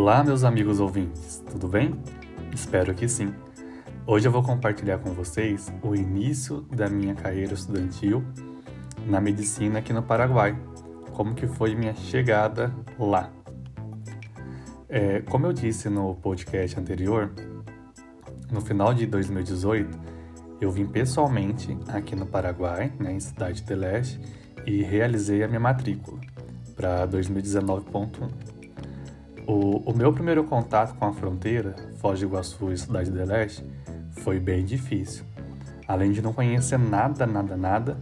Olá, meus amigos ouvintes, tudo bem? Espero que sim. Hoje eu vou compartilhar com vocês o início da minha carreira estudantil na medicina aqui no Paraguai, como que foi minha chegada lá. É, como eu disse no podcast anterior, no final de 2018 eu vim pessoalmente aqui no Paraguai, né, em Cidade de Leste, e realizei a minha matrícula para 2019.1. O, o meu primeiro contato com a fronteira, Foz do Iguaçu e Cidade do Leste, foi bem difícil. Além de não conhecer nada, nada, nada,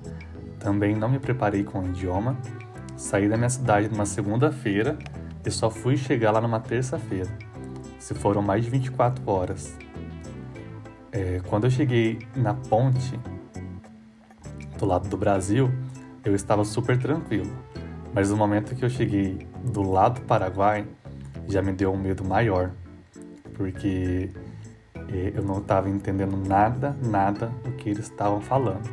também não me preparei com o idioma. Saí da minha cidade numa segunda-feira e só fui chegar lá numa terça-feira. Se foram mais de 24 horas. É, quando eu cheguei na ponte do lado do Brasil, eu estava super tranquilo. Mas no momento que eu cheguei do lado do Paraguai, já me deu um medo maior, porque eh, eu não estava entendendo nada, nada do que eles estavam falando.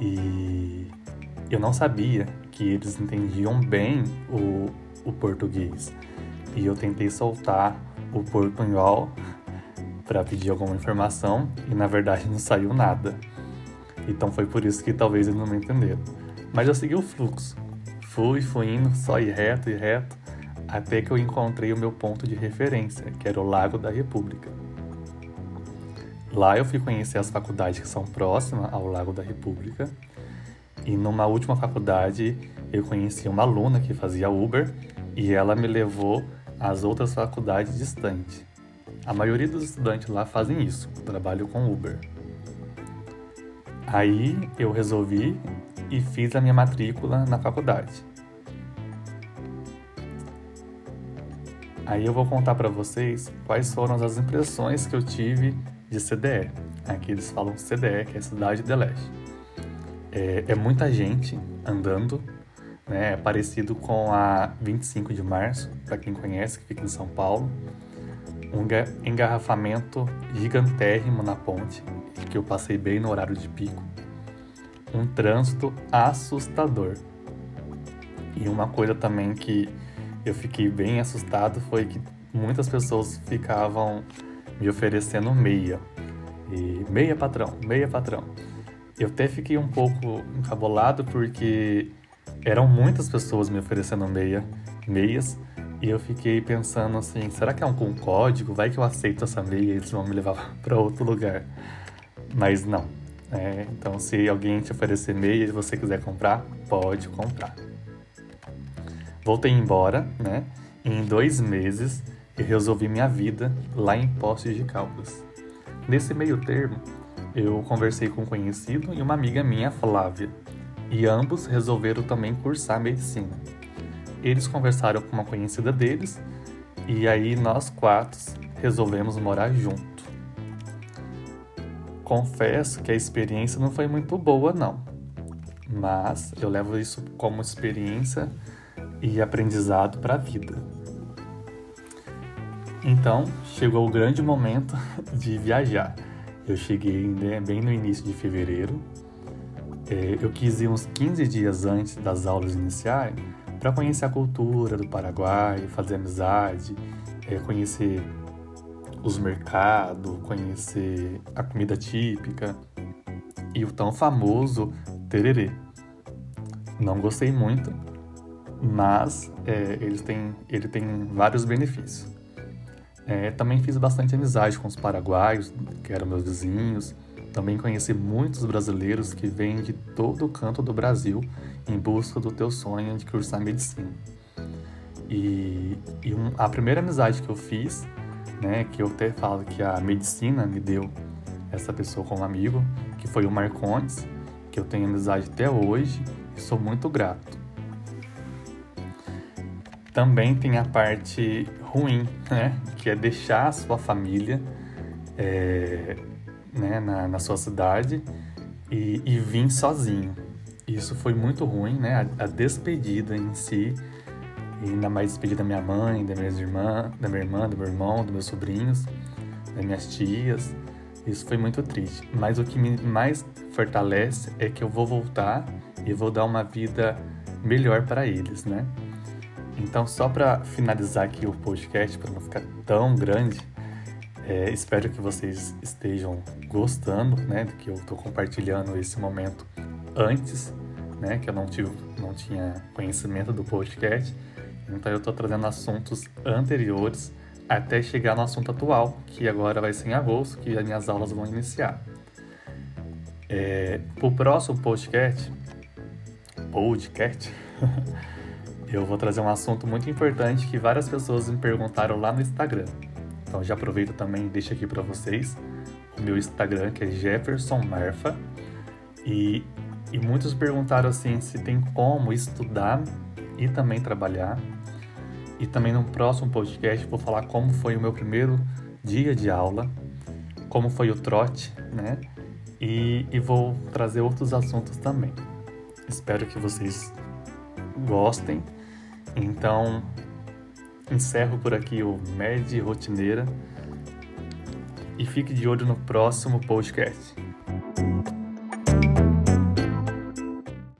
E eu não sabia que eles entendiam bem o, o português. E eu tentei soltar o portunhol para pedir alguma informação e na verdade não saiu nada. Então foi por isso que talvez eles não me entenderam. Mas eu segui o fluxo. Fui, fui indo, só ir reto e reto até que eu encontrei o meu ponto de referência, que era o Lago da República. Lá eu fui conhecer as faculdades que são próximas ao Lago da República. E numa última faculdade eu conheci uma aluna que fazia Uber e ela me levou às outras faculdades distantes. A maioria dos estudantes lá fazem isso, trabalham com Uber. Aí eu resolvi e fiz a minha matrícula na faculdade. Aí eu vou contar para vocês quais foram as impressões que eu tive de CDE. Aqui eles falam CDE, que é Cidade de Leste. É, é muita gente andando, né? É parecido com a 25 de março, para quem conhece, que fica em São Paulo. Um engarrafamento gigantérrimo na ponte, que eu passei bem no horário de pico. Um trânsito assustador. E uma coisa também que eu fiquei bem assustado foi que muitas pessoas ficavam me oferecendo meia. E meia patrão, meia patrão. Eu até fiquei um pouco encabulado porque eram muitas pessoas me oferecendo meia, meias, e eu fiquei pensando assim, será que é um com código? Vai que eu aceito essa meia e eles vão me levar para outro lugar. Mas não. É, então, se alguém te oferecer meia e você quiser comprar, pode comprar. Voltei embora, né? E em dois meses eu resolvi minha vida lá em Poços de Caldas. Nesse meio termo, eu conversei com um conhecido e uma amiga minha, Flávia, e ambos resolveram também cursar medicina. Eles conversaram com uma conhecida deles e aí nós quatro resolvemos morar junto. Confesso que a experiência não foi muito boa, não, mas eu levo isso como experiência e aprendizado para a vida. Então, chegou o grande momento de viajar. Eu cheguei né, bem no início de fevereiro. É, eu quis ir uns 15 dias antes das aulas iniciais para conhecer a cultura do Paraguai, fazer amizade, é, conhecer os mercados, conhecer a comida típica e o tão famoso tererê. Não gostei muito, mas é, ele, tem, ele tem vários benefícios. É, também fiz bastante amizade com os paraguaios, que eram meus vizinhos. Também conheci muitos brasileiros que vêm de todo o canto do Brasil em busca do teu sonho de cursar medicina. E, e um, a primeira amizade que eu fiz, né, que eu até falo que a medicina me deu essa pessoa como amigo, que foi o Marcondes, que eu tenho amizade até hoje e sou muito grato também tem a parte ruim, né? Que é deixar a sua família é, né, na, na, sua cidade e, e vir sozinho. Isso foi muito ruim, né? A, a, despedida em si, ainda mais despedida da minha mãe, da minha irmã, da minha irmã, do meu irmão, dos meus sobrinhos, das minhas tias. Isso foi muito triste. Mas o que me mais fortalece é que eu vou voltar e vou dar uma vida melhor para eles, né? Então, só para finalizar aqui o podcast, para não ficar tão grande, é, espero que vocês estejam gostando, né, do que eu estou compartilhando esse momento antes, né, que eu não tive, não tinha conhecimento do podcast. Então, eu estou trazendo assuntos anteriores até chegar no assunto atual, que agora vai ser em agosto, que as minhas aulas vão iniciar. É, o próximo podcast, podcast, eu vou trazer um assunto muito importante que várias pessoas me perguntaram lá no Instagram. Então já aproveito também e deixo aqui para vocês o meu Instagram, que é Jefferson Marfa. E, e muitos perguntaram assim se tem como estudar e também trabalhar. E também no próximo podcast vou falar como foi o meu primeiro dia de aula, como foi o trote, né? E, e vou trazer outros assuntos também. Espero que vocês gostem. Então, Encerro por aqui o Med Rotineira e fique de olho no próximo podcast.